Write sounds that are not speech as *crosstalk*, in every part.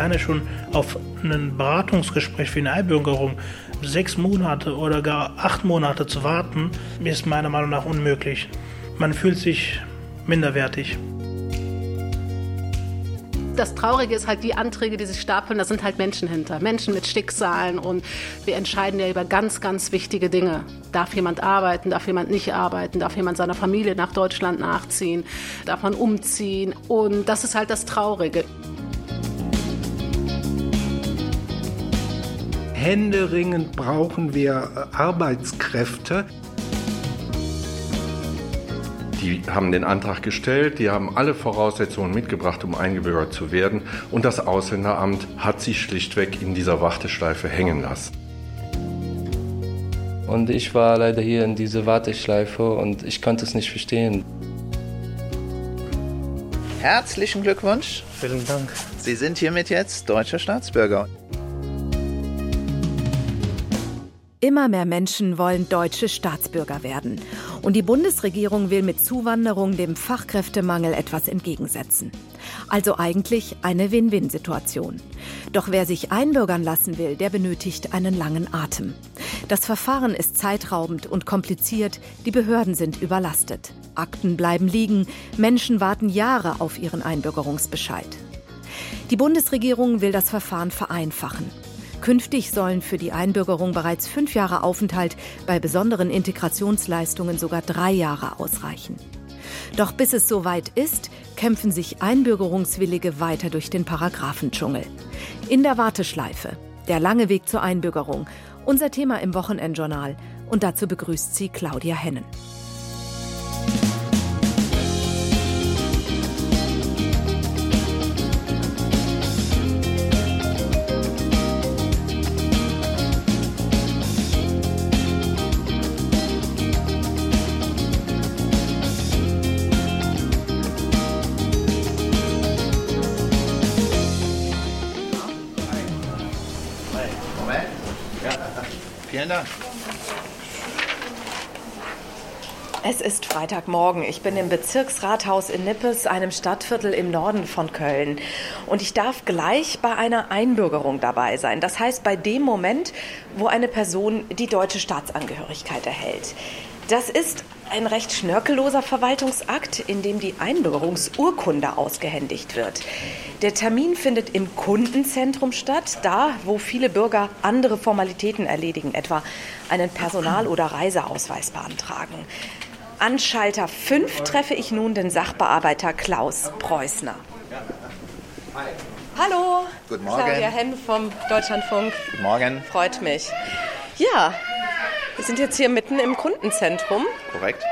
alleine schon auf ein Beratungsgespräch für eine Einbürgerung sechs Monate oder gar acht Monate zu warten, ist meiner Meinung nach unmöglich. Man fühlt sich minderwertig. Das Traurige ist halt die Anträge, die sich stapeln, da sind halt Menschen hinter. Menschen mit Schicksalen und wir entscheiden ja über ganz, ganz wichtige Dinge. Darf jemand arbeiten, darf jemand nicht arbeiten, darf jemand seiner Familie nach Deutschland nachziehen, darf man umziehen und das ist halt das Traurige. Händeringend brauchen wir Arbeitskräfte. Die haben den Antrag gestellt, die haben alle Voraussetzungen mitgebracht, um eingebürgert zu werden. Und das Ausländeramt hat sie schlichtweg in dieser Warteschleife hängen lassen. Und ich war leider hier in dieser Warteschleife und ich konnte es nicht verstehen. Herzlichen Glückwunsch. Vielen Dank. Sie sind hiermit jetzt deutscher Staatsbürger. Immer mehr Menschen wollen deutsche Staatsbürger werden. Und die Bundesregierung will mit Zuwanderung dem Fachkräftemangel etwas entgegensetzen. Also eigentlich eine Win-Win-Situation. Doch wer sich einbürgern lassen will, der benötigt einen langen Atem. Das Verfahren ist zeitraubend und kompliziert, die Behörden sind überlastet. Akten bleiben liegen, Menschen warten Jahre auf ihren Einbürgerungsbescheid. Die Bundesregierung will das Verfahren vereinfachen. Künftig sollen für die Einbürgerung bereits fünf Jahre Aufenthalt, bei besonderen Integrationsleistungen sogar drei Jahre ausreichen. Doch bis es soweit ist, kämpfen sich Einbürgerungswillige weiter durch den Paragraphendschungel. In der Warteschleife. Der lange Weg zur Einbürgerung. Unser Thema im Wochenendjournal. Und dazu begrüßt sie Claudia Hennen. Freitagmorgen. Ich bin im Bezirksrathaus in Nippes, einem Stadtviertel im Norden von Köln. Und ich darf gleich bei einer Einbürgerung dabei sein. Das heißt, bei dem Moment, wo eine Person die deutsche Staatsangehörigkeit erhält. Das ist ein recht schnörkelloser Verwaltungsakt, in dem die Einbürgerungsurkunde ausgehändigt wird. Der Termin findet im Kundenzentrum statt, da wo viele Bürger andere Formalitäten erledigen, etwa einen Personal- oder Reiseausweis beantragen. An Schalter 5 treffe ich nun den Sachbearbeiter Klaus Preußner. Hallo, Guten Morgen. Claudia Henn vom Deutschlandfunk. Guten Morgen. Freut mich. Ja, wir sind jetzt hier mitten im Kundenzentrum. Korrekt.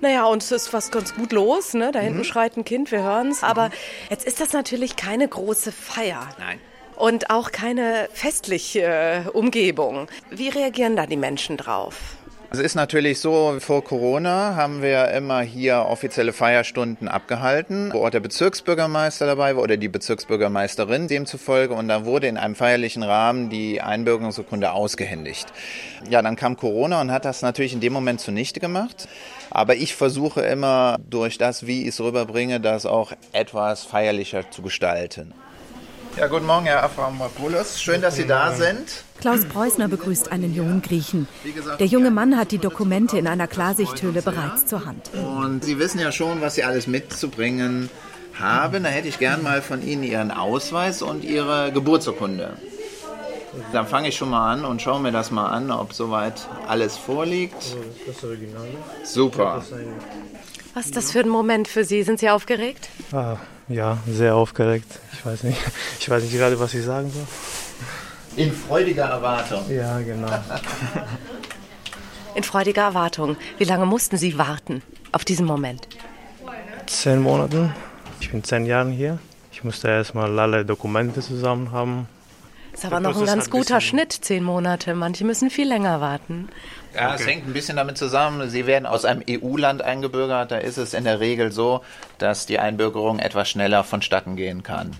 Naja, und es ist was ganz gut los. Ne? Da Mhm. hinten schreit ein Kind, wir hören es. Aber jetzt ist das natürlich keine große Feier. Nein. Und auch keine festliche äh, Umgebung. Wie reagieren da die Menschen drauf? Es ist natürlich so, vor Corona haben wir immer hier offizielle Feierstunden abgehalten, wo auch der Bezirksbürgermeister dabei war oder die Bezirksbürgermeisterin demzufolge und da wurde in einem feierlichen Rahmen die Einbürgerungsurkunde ausgehändigt. Ja, dann kam Corona und hat das natürlich in dem Moment zunichte gemacht. Aber ich versuche immer durch das, wie ich es rüberbringe, das auch etwas feierlicher zu gestalten. Ja, guten Morgen, Herr Aframopoulos. Schön, dass Sie da sind. Klaus Preußner begrüßt einen jungen Griechen. Der junge Mann hat die Dokumente in einer Klarsichthülle bereits zur Hand. Und Sie wissen ja schon, was Sie alles mitzubringen haben. Da hätte ich gern mal von Ihnen Ihren Ausweis und Ihre Geburtsurkunde. Dann fange ich schon mal an und schaue mir das mal an, ob soweit alles vorliegt. Das Original. Super. Was ist das für ein Moment für Sie? Sind Sie aufgeregt? Ah, ja, sehr aufgeregt. Ich weiß nicht. *laughs* Ich weiß nicht gerade, was ich sagen soll. In freudiger Erwartung. Ja, genau. In freudiger Erwartung. Wie lange mussten Sie warten auf diesen Moment? Zehn Monaten. Ich bin zehn Jahre hier. Ich musste erstmal alle Dokumente zusammen haben. Ist aber noch ein ganz ein guter Schnitt, zehn Monate. Manche müssen viel länger warten. Ja, es hängt ein bisschen damit zusammen. Sie werden aus einem EU-Land eingebürgert. Da ist es in der Regel so, dass die Einbürgerung etwas schneller vonstatten gehen kann.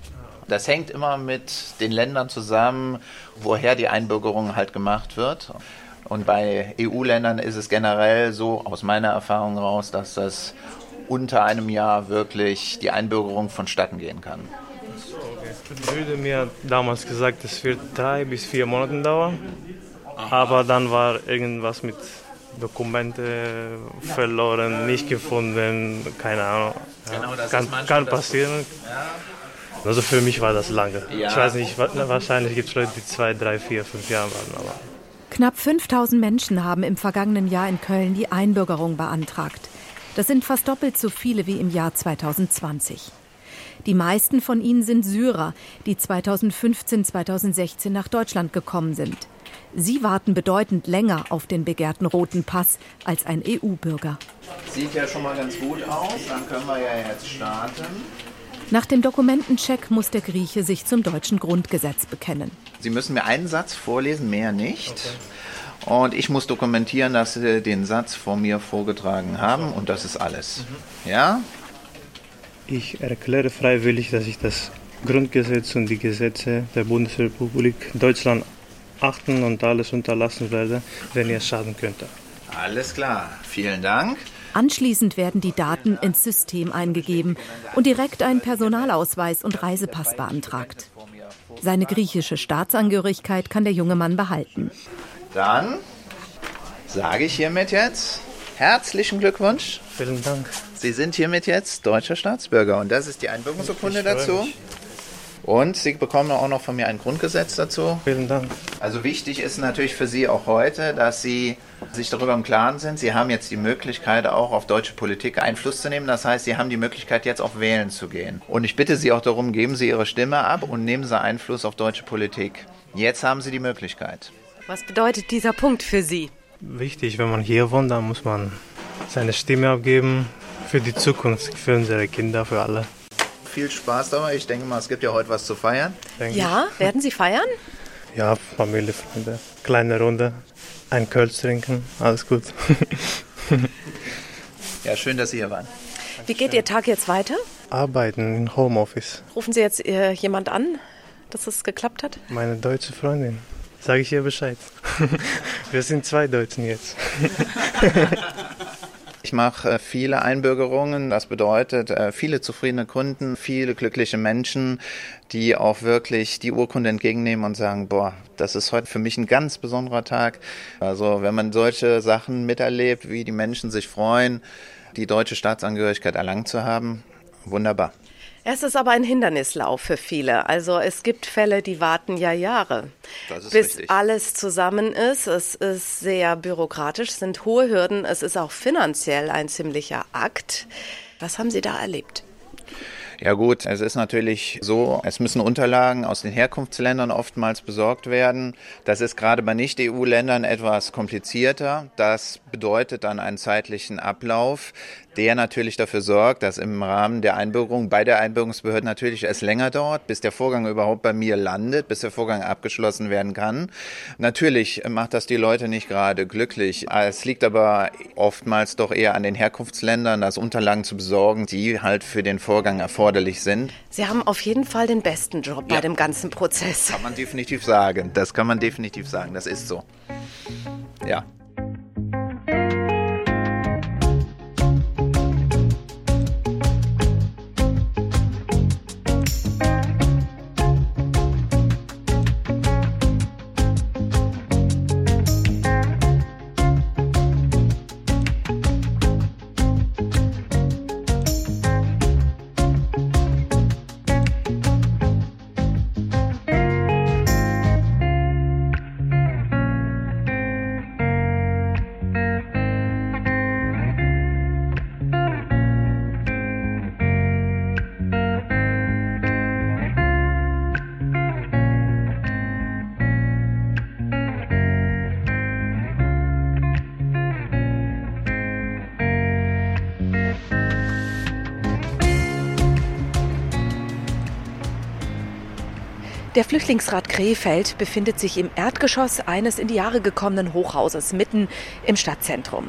Das hängt immer mit den Ländern zusammen, woher die Einbürgerung halt gemacht wird. Und bei EU-Ländern ist es generell so, aus meiner Erfahrung raus, dass das unter einem Jahr wirklich die Einbürgerung vonstatten gehen kann. Wurde mir damals gesagt, es wird drei bis vier Monate dauern. Aber dann war irgendwas mit Dokumente verloren, nicht gefunden, keine Ahnung. Ja, genau, kann, kann passieren. Ja. Also für mich war das lange. Ja. Ich weiß nicht, wahrscheinlich gibt es Leute, die zwei, drei, vier, fünf Jahre waren. Aber Knapp 5000 Menschen haben im vergangenen Jahr in Köln die Einbürgerung beantragt. Das sind fast doppelt so viele wie im Jahr 2020. Die meisten von ihnen sind Syrer, die 2015, 2016 nach Deutschland gekommen sind. Sie warten bedeutend länger auf den begehrten roten Pass als ein EU-Bürger. Sieht ja schon mal ganz gut aus, dann können wir ja jetzt starten. Nach dem Dokumentencheck muss der Grieche sich zum deutschen Grundgesetz bekennen. Sie müssen mir einen Satz vorlesen, mehr nicht. Okay. Und ich muss dokumentieren, dass Sie den Satz vor mir vorgetragen haben und das ist alles. Mhm. Ja? Ich erkläre freiwillig, dass ich das Grundgesetz und die Gesetze der Bundesrepublik Deutschland achten und alles unterlassen werde, wenn ihr schaden könnte. Alles klar, vielen Dank. Anschließend werden die Daten ins System eingegeben und direkt ein Personalausweis und Reisepass beantragt. Seine griechische Staatsangehörigkeit kann der junge Mann behalten. Dann sage ich hiermit jetzt herzlichen Glückwunsch. Vielen Dank. Sie sind hiermit jetzt deutscher Staatsbürger und das ist die Einbürgerungsurkunde dazu. Mich. Und Sie bekommen auch noch von mir ein Grundgesetz dazu. Vielen Dank. Also wichtig ist natürlich für Sie auch heute, dass Sie sich darüber im Klaren sind. Sie haben jetzt die Möglichkeit, auch auf deutsche Politik Einfluss zu nehmen. Das heißt, Sie haben die Möglichkeit, jetzt auch wählen zu gehen. Und ich bitte Sie auch darum, geben Sie Ihre Stimme ab und nehmen Sie Einfluss auf deutsche Politik. Jetzt haben Sie die Möglichkeit. Was bedeutet dieser Punkt für Sie? Wichtig, wenn man hier wohnt, dann muss man seine Stimme abgeben für die Zukunft, für unsere Kinder, für alle viel Spaß dabei. Ich denke mal, es gibt ja heute was zu feiern. Ja, ich. werden Sie feiern? *laughs* Ja, Familie, Freunde, kleine Runde, ein Kölsch trinken, alles gut. *laughs* ja, schön, dass Sie hier waren. Wie geht Ihr Tag jetzt weiter? Arbeiten im Homeoffice. Rufen Sie jetzt äh, jemand an, dass es geklappt hat? Meine deutsche Freundin. Sage ich ihr Bescheid. *laughs* Wir sind zwei Deutschen jetzt. *laughs* Ich mache äh, viele Einbürgerungen. Das bedeutet äh, viele zufriedene Kunden, viele glückliche Menschen, die auch wirklich die Urkunde entgegennehmen und sagen, boah, das ist heute für mich ein ganz besonderer Tag. Also wenn man solche Sachen miterlebt, wie die Menschen sich freuen, die deutsche Staatsangehörigkeit erlangt zu haben, wunderbar. Es ist aber ein Hindernislauf für viele. Also es gibt Fälle, die warten ja Jahre, bis richtig. alles zusammen ist. Es ist sehr bürokratisch, es sind hohe Hürden, es ist auch finanziell ein ziemlicher Akt. Was haben Sie da erlebt? Ja gut, es ist natürlich so, es müssen Unterlagen aus den Herkunftsländern oftmals besorgt werden. Das ist gerade bei Nicht-EU-Ländern etwas komplizierter. Das bedeutet dann einen zeitlichen Ablauf, der natürlich dafür sorgt, dass im Rahmen der Einbürgerung bei der Einbürgerungsbehörde natürlich es länger dauert, bis der Vorgang überhaupt bei mir landet, bis der Vorgang abgeschlossen werden kann. Natürlich macht das die Leute nicht gerade glücklich. Es liegt aber oftmals doch eher an den Herkunftsländern, das Unterlagen zu besorgen, die halt für den Vorgang erforderlich sind. Sie haben auf jeden Fall den besten Job ja. bei dem ganzen Prozess. Kann man definitiv sagen. Das kann man definitiv sagen. Das ist so. Ja. Der Flüchtlingsrat Krefeld befindet sich im Erdgeschoss eines in die Jahre gekommenen Hochhauses mitten im Stadtzentrum.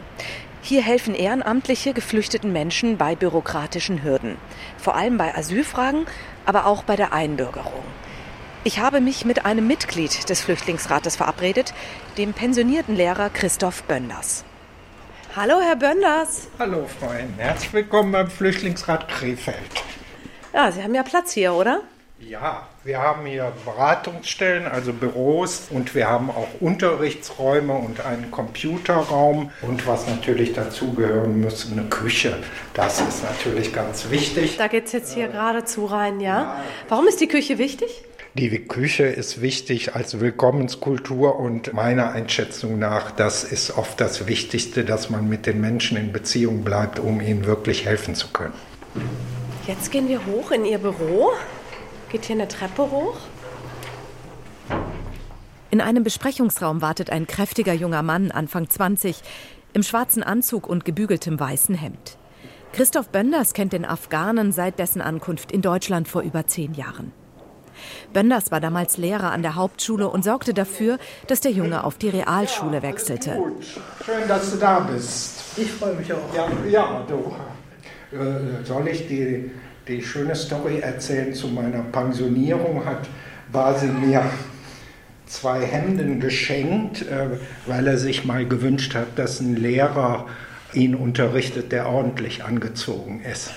Hier helfen ehrenamtliche geflüchteten Menschen bei bürokratischen Hürden, vor allem bei Asylfragen, aber auch bei der Einbürgerung. Ich habe mich mit einem Mitglied des Flüchtlingsrates verabredet, dem pensionierten Lehrer Christoph Bönders. Hallo, Herr Bönders. Hallo, Freunde. Herzlich willkommen beim Flüchtlingsrat Krefeld. Ja, Sie haben ja Platz hier, oder? Ja, wir haben hier Beratungsstellen, also Büros und wir haben auch Unterrichtsräume und einen Computerraum und was natürlich dazugehören muss, eine Küche. Das ist natürlich ganz wichtig. Da geht es jetzt hier geradezu rein, ja? Warum ist die Küche wichtig? Die Küche ist wichtig als Willkommenskultur und meiner Einschätzung nach, das ist oft das Wichtigste, dass man mit den Menschen in Beziehung bleibt, um ihnen wirklich helfen zu können. Jetzt gehen wir hoch in Ihr Büro. Geht hier eine Treppe hoch? In einem Besprechungsraum wartet ein kräftiger junger Mann, Anfang 20, im schwarzen Anzug und gebügeltem weißen Hemd. Christoph Bönders kennt den Afghanen seit dessen Ankunft in Deutschland vor über zehn Jahren. Bönders war damals Lehrer an der Hauptschule und sorgte dafür, dass der Junge auf die Realschule wechselte. Gut, schön, dass du da bist. Ich freue mich auch. Ja, ja du. Äh, soll ich die, die schöne Story erzählen zu meiner Pensionierung? Hat Basil mir zwei Hemden geschenkt, äh, weil er sich mal gewünscht hat, dass ein Lehrer ihn unterrichtet, der ordentlich angezogen ist.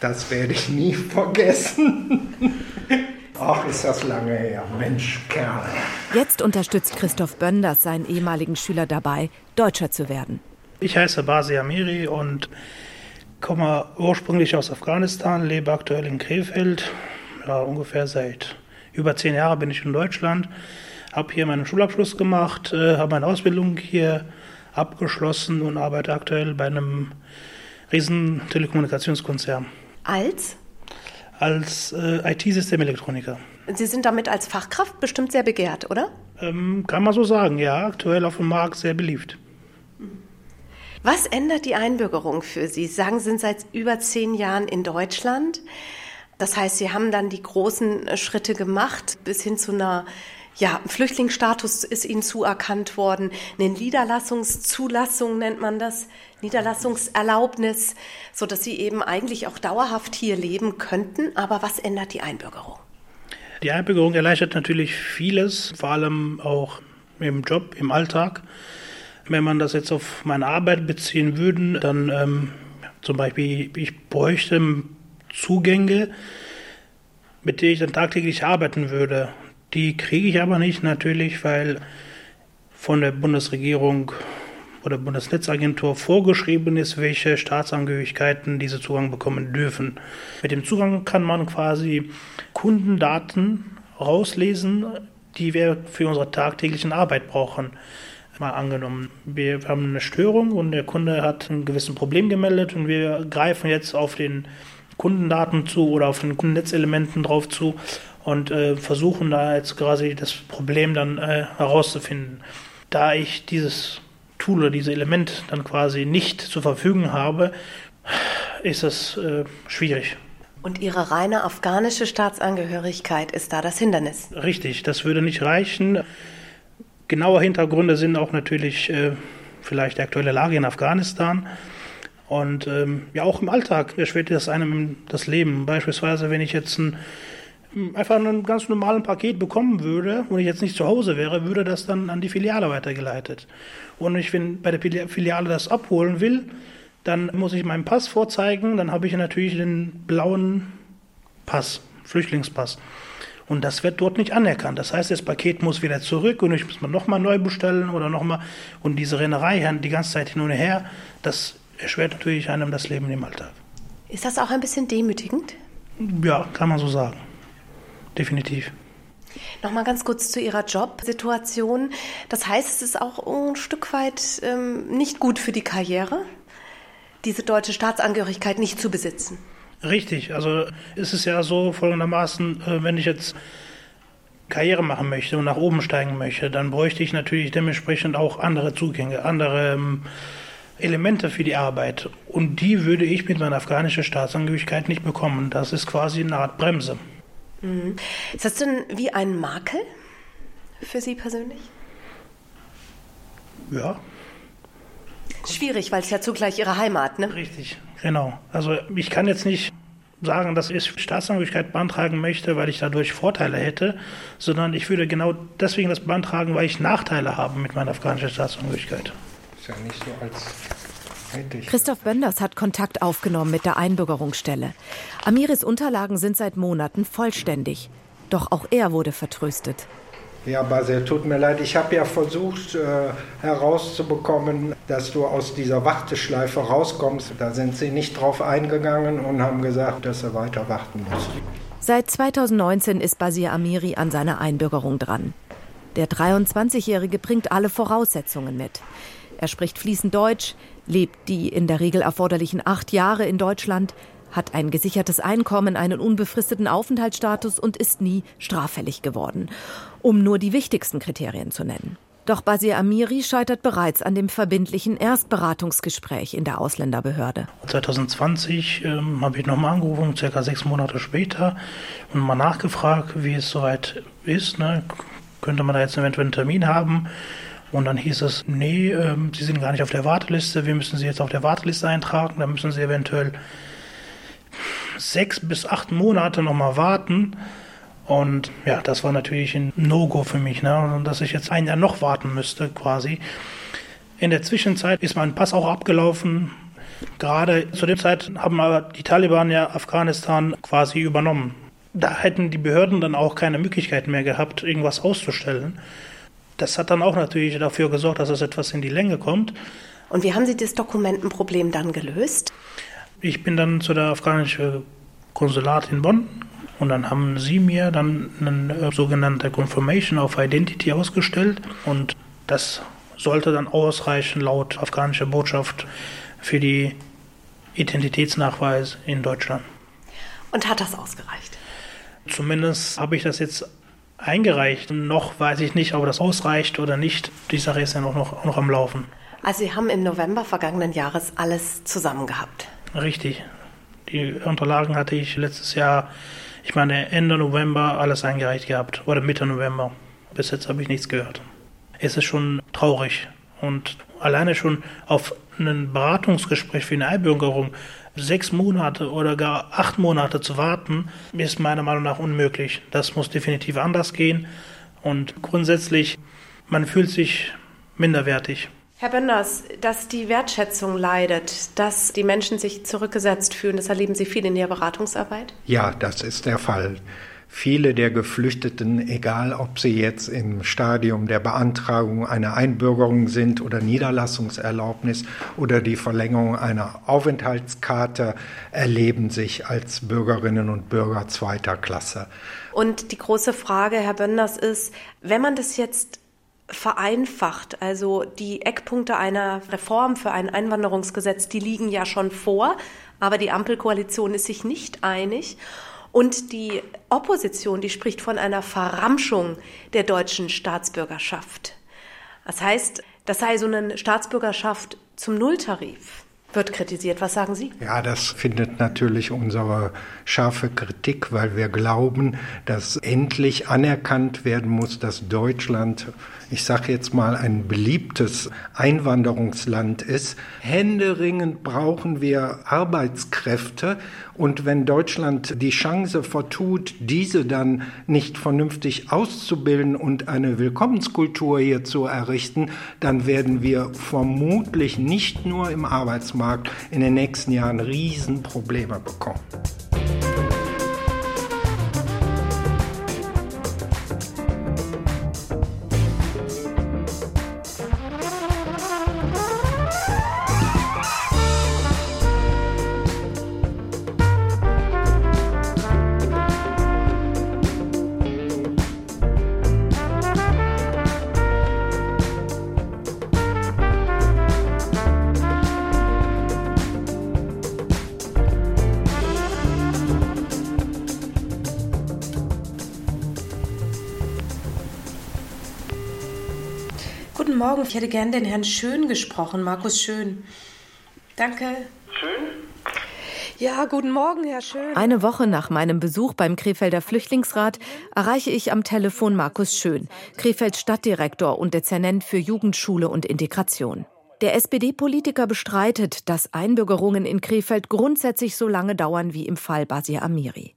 Das werde ich nie vergessen. *laughs* Ach, ist das lange her. Mensch, Kerl. Jetzt unterstützt Christoph Bönders seinen ehemaligen Schüler dabei, Deutscher zu werden. Ich heiße Basi Amiri und komme ursprünglich aus Afghanistan, lebe aktuell in Krefeld. Ja, ungefähr seit über zehn Jahren bin ich in Deutschland. Habe hier meinen Schulabschluss gemacht, äh, habe meine Ausbildung hier abgeschlossen und arbeite aktuell bei einem riesen Telekommunikationskonzern. Als? Als äh, IT-Systemelektroniker. Sie sind damit als Fachkraft bestimmt sehr begehrt, oder? Ähm, kann man so sagen, ja. Aktuell auf dem Markt sehr beliebt. Was ändert die Einbürgerung für Sie? Sie sagen, Sie sind seit über zehn Jahren in Deutschland. Das heißt, Sie haben dann die großen Schritte gemacht bis hin zu einer ja, Flüchtlingsstatus ist ihnen zuerkannt worden, eine Niederlassungszulassung nennt man das, Niederlassungserlaubnis, so dass sie eben eigentlich auch dauerhaft hier leben könnten. Aber was ändert die Einbürgerung? Die Einbürgerung erleichtert natürlich vieles, vor allem auch im Job, im Alltag. Wenn man das jetzt auf meine Arbeit beziehen würde, dann ähm, zum Beispiel, ich bräuchte Zugänge, mit denen ich dann tagtäglich arbeiten würde. Die kriege ich aber nicht natürlich, weil von der Bundesregierung oder Bundesnetzagentur vorgeschrieben ist, welche Staatsangehörigkeiten diese Zugang bekommen dürfen. Mit dem Zugang kann man quasi Kundendaten rauslesen, die wir für unsere tagtäglichen Arbeit brauchen. Mal angenommen, wir haben eine Störung und der Kunde hat ein gewisses Problem gemeldet und wir greifen jetzt auf den Kundendaten zu oder auf den Kundennetzelementen drauf zu und äh, versuchen da jetzt quasi das Problem dann äh, herauszufinden. Da ich dieses Tool oder dieses Element dann quasi nicht zur Verfügung habe, ist das äh, schwierig. Und Ihre reine afghanische Staatsangehörigkeit ist da das Hindernis? Richtig, das würde nicht reichen. Genaue Hintergründe sind auch natürlich äh, vielleicht die aktuelle Lage in Afghanistan. Und ähm, ja, auch im Alltag erschwert das einem das Leben. Beispielsweise, wenn ich jetzt ein einfach einen ganz normalen Paket bekommen würde und ich jetzt nicht zu Hause wäre, würde das dann an die Filiale weitergeleitet. Und ich, wenn bei der Filiale das abholen will, dann muss ich meinen Pass vorzeigen, dann habe ich natürlich den blauen Pass, Flüchtlingspass. Und das wird dort nicht anerkannt. Das heißt, das Paket muss wieder zurück und ich muss man nochmal neu bestellen oder nochmal. Und diese Rennerei die ganze Zeit hin und her, das erschwert natürlich einem das Leben im Alltag. Ist das auch ein bisschen demütigend? Ja, kann man so sagen definitiv. Nochmal ganz kurz zu Ihrer Jobsituation. Das heißt, es ist auch ein Stück weit ähm, nicht gut für die Karriere, diese deutsche Staatsangehörigkeit nicht zu besitzen. Richtig, also ist es ja so folgendermaßen, äh, wenn ich jetzt Karriere machen möchte und nach oben steigen möchte, dann bräuchte ich natürlich dementsprechend auch andere Zugänge, andere ähm, Elemente für die Arbeit. Und die würde ich mit meiner afghanischen Staatsangehörigkeit nicht bekommen. Das ist quasi eine Art Bremse. Mhm. Ist das denn wie ein Makel für Sie persönlich? Ja. Schwierig, weil es ja zugleich Ihre Heimat, ne? Richtig, genau. Also ich kann jetzt nicht sagen, dass ich Staatsangehörigkeit beantragen möchte, weil ich dadurch Vorteile hätte, sondern ich würde genau deswegen das beantragen, weil ich Nachteile habe mit meiner afghanischen Staatsangehörigkeit. Ist ja nicht so als Christoph Bönders hat Kontakt aufgenommen mit der Einbürgerungsstelle. Amiris Unterlagen sind seit Monaten vollständig. Doch auch er wurde vertröstet. Ja, Basil, tut mir leid. Ich habe ja versucht äh, herauszubekommen, dass du aus dieser Warteschleife rauskommst. Da sind sie nicht drauf eingegangen und haben gesagt, dass er weiter warten muss. Seit 2019 ist Basir Amiri an seiner Einbürgerung dran. Der 23-Jährige bringt alle Voraussetzungen mit. Er spricht fließend Deutsch, lebt die in der Regel erforderlichen acht Jahre in Deutschland, hat ein gesichertes Einkommen, einen unbefristeten Aufenthaltsstatus und ist nie straffällig geworden, um nur die wichtigsten Kriterien zu nennen. Doch Basir Amiri scheitert bereits an dem verbindlichen Erstberatungsgespräch in der Ausländerbehörde. 2020 ähm, habe ich nochmal angerufen, circa sechs Monate später, und mal nachgefragt, wie es soweit ist. Ne? Könnte man da jetzt eventuell einen Termin haben? Und dann hieß es, nee, ähm, Sie sind gar nicht auf der Warteliste, wir müssen Sie jetzt auf der Warteliste eintragen, da müssen Sie eventuell sechs bis acht Monate nochmal warten. Und ja, das war natürlich ein No-Go für mich, ne? Und dass ich jetzt ein Jahr noch warten müsste, quasi. In der Zwischenzeit ist mein Pass auch abgelaufen. Gerade zu der Zeit haben aber die Taliban ja Afghanistan quasi übernommen. Da hätten die Behörden dann auch keine Möglichkeit mehr gehabt, irgendwas auszustellen. Das hat dann auch natürlich dafür gesorgt, dass es etwas in die Länge kommt. Und wie haben Sie das Dokumentenproblem dann gelöst? Ich bin dann zu der afghanischen Konsulat in Bonn und dann haben sie mir dann eine sogenannte Confirmation of Identity ausgestellt und das sollte dann ausreichen laut afghanischer Botschaft für die Identitätsnachweis in Deutschland. Und hat das ausgereicht? Zumindest habe ich das jetzt eingereicht. Noch weiß ich nicht, ob das ausreicht oder nicht. Die Sache ist ja noch, noch, noch am Laufen. Also Sie haben im November vergangenen Jahres alles zusammen gehabt. Richtig. Die Unterlagen hatte ich letztes Jahr, ich meine Ende November, alles eingereicht gehabt. Oder Mitte November. Bis jetzt habe ich nichts gehört. Es ist schon traurig. Und alleine schon auf ein Beratungsgespräch für eine Einbürgerung sechs Monate oder gar acht Monate zu warten, ist meiner Meinung nach unmöglich. Das muss definitiv anders gehen. Und grundsätzlich, man fühlt sich minderwertig. Herr Bönders, dass die Wertschätzung leidet, dass die Menschen sich zurückgesetzt fühlen, das erleben Sie viel in Ihrer Beratungsarbeit? Ja, das ist der Fall. Viele der Geflüchteten, egal ob sie jetzt im Stadium der Beantragung einer Einbürgerung sind oder Niederlassungserlaubnis oder die Verlängerung einer Aufenthaltskarte, erleben sich als Bürgerinnen und Bürger zweiter Klasse. Und die große Frage, Herr Bönders, ist, wenn man das jetzt vereinfacht. Also die Eckpunkte einer Reform für ein Einwanderungsgesetz, die liegen ja schon vor, aber die Ampelkoalition ist sich nicht einig. Und die Opposition, die spricht von einer Verramschung der deutschen Staatsbürgerschaft. Das heißt, das sei so eine Staatsbürgerschaft zum Nulltarif wird kritisiert. Was sagen Sie? Ja, das findet natürlich unsere scharfe Kritik, weil wir glauben, dass endlich anerkannt werden muss, dass Deutschland, ich sage jetzt mal, ein beliebtes Einwanderungsland ist. Händeringend brauchen wir Arbeitskräfte und wenn Deutschland die Chance vertut, diese dann nicht vernünftig auszubilden und eine Willkommenskultur hier zu errichten, dann werden wir vermutlich nicht nur im Arbeitsmarkt in den nächsten Jahren Riesenprobleme bekommen. Morgen. Ich hätte gern den Herrn Schön gesprochen, Markus Schön. Danke. Schön? Ja, guten Morgen, Herr Schön. Eine Woche nach meinem Besuch beim Krefelder Flüchtlingsrat erreiche ich am Telefon Markus Schön, Krefelds Stadtdirektor und Dezernent für Jugendschule und Integration. Der SPD-Politiker bestreitet, dass Einbürgerungen in Krefeld grundsätzlich so lange dauern wie im Fall Basir Amiri.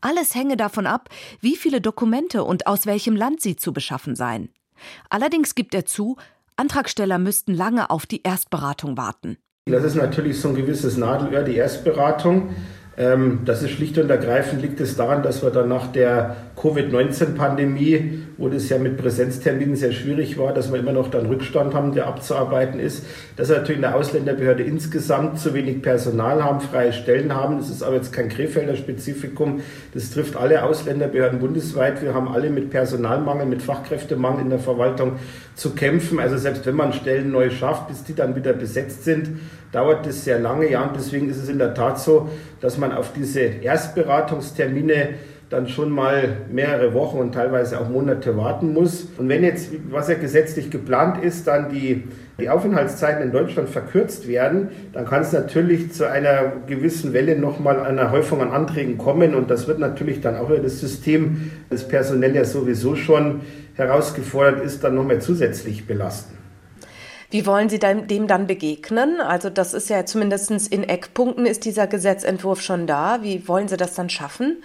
Alles hänge davon ab, wie viele Dokumente und aus welchem Land sie zu beschaffen seien. Allerdings gibt er zu, Antragsteller müssten lange auf die Erstberatung warten. Das ist natürlich so ein gewisses Nadelöhr, die Erstberatung. Ähm, das ist schlicht und ergreifend liegt es daran, dass wir dann nach der Covid-19-Pandemie, wo das ja mit Präsenzterminen sehr schwierig war, dass wir immer noch dann Rückstand haben, der abzuarbeiten ist, dass wir natürlich in der Ausländerbehörde insgesamt zu wenig Personal haben, freie Stellen haben. Das ist aber jetzt kein Krefelder Spezifikum. Das trifft alle Ausländerbehörden bundesweit. Wir haben alle mit Personalmangel, mit Fachkräftemangel in der Verwaltung zu kämpfen. Also selbst wenn man Stellen neu schafft, bis die dann wieder besetzt sind, dauert das sehr lange. Ja, und deswegen ist es in der Tat so, dass man auf diese Erstberatungstermine dann schon mal mehrere Wochen und teilweise auch Monate warten muss. Und wenn jetzt, was ja gesetzlich geplant ist, dann die, die Aufenthaltszeiten in Deutschland verkürzt werden, dann kann es natürlich zu einer gewissen Welle nochmal einer Häufung an Anträgen kommen. Und das wird natürlich dann auch wieder das System, das personell ja sowieso schon herausgefordert ist, dann nochmal zusätzlich belasten. Wie wollen Sie dem dann begegnen? Also das ist ja zumindest in Eckpunkten ist dieser Gesetzentwurf schon da. Wie wollen Sie das dann schaffen?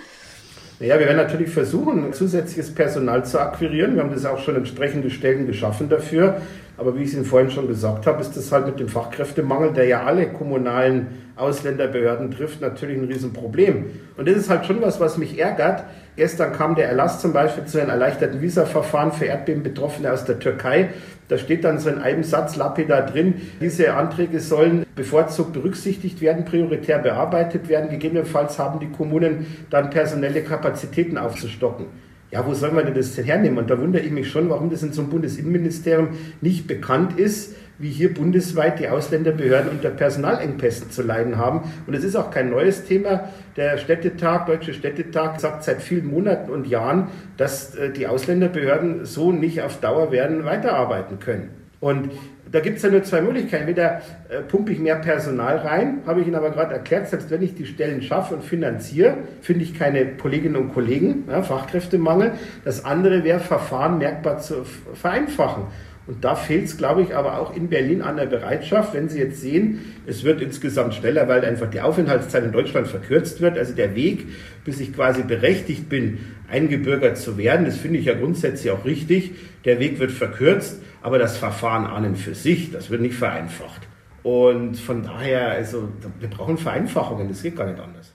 Naja, wir werden natürlich versuchen, zusätzliches Personal zu akquirieren. Wir haben das auch schon entsprechende Stellen geschaffen dafür. Aber wie ich es Ihnen vorhin schon gesagt habe, ist das halt mit dem Fachkräftemangel, der ja alle kommunalen Ausländerbehörden trifft, natürlich ein Riesenproblem. Und das ist halt schon was, was mich ärgert. Gestern kam der Erlass zum Beispiel zu einem erleichterten Visaverfahren für Erdbebenbetroffene aus der Türkei. Da steht dann so in einem Satz lapidar drin, diese Anträge sollen bevorzugt berücksichtigt werden, prioritär bearbeitet werden. Gegebenenfalls haben die Kommunen dann personelle Kapazitäten aufzustocken. Ja, wo soll man denn das hernehmen? Und da wundere ich mich schon, warum das in so einem Bundesinnenministerium nicht bekannt ist, wie hier bundesweit die Ausländerbehörden unter Personalengpässen zu leiden haben. Und es ist auch kein neues Thema. Der Städtetag, Deutsche Städtetag, sagt seit vielen Monaten und Jahren, dass äh, die Ausländerbehörden so nicht auf Dauer werden weiterarbeiten können. Und da gibt es ja nur zwei Möglichkeiten. Entweder äh, pumpe ich mehr Personal rein, habe ich Ihnen aber gerade erklärt, selbst wenn ich die Stellen schaffe und finanziere, finde ich keine Kolleginnen und Kollegen, ja, Fachkräftemangel. Das andere wäre, Verfahren merkbar zu vereinfachen. Und da fehlt es, glaube ich, aber auch in Berlin an der Bereitschaft, wenn Sie jetzt sehen, es wird insgesamt schneller, weil einfach die Aufenthaltszeit in Deutschland verkürzt wird. Also der Weg, bis ich quasi berechtigt bin, eingebürgert zu werden, das finde ich ja grundsätzlich auch richtig. Der Weg wird verkürzt, aber das Verfahren an und für sich, das wird nicht vereinfacht. Und von daher, also wir brauchen Vereinfachungen, das geht gar nicht anders.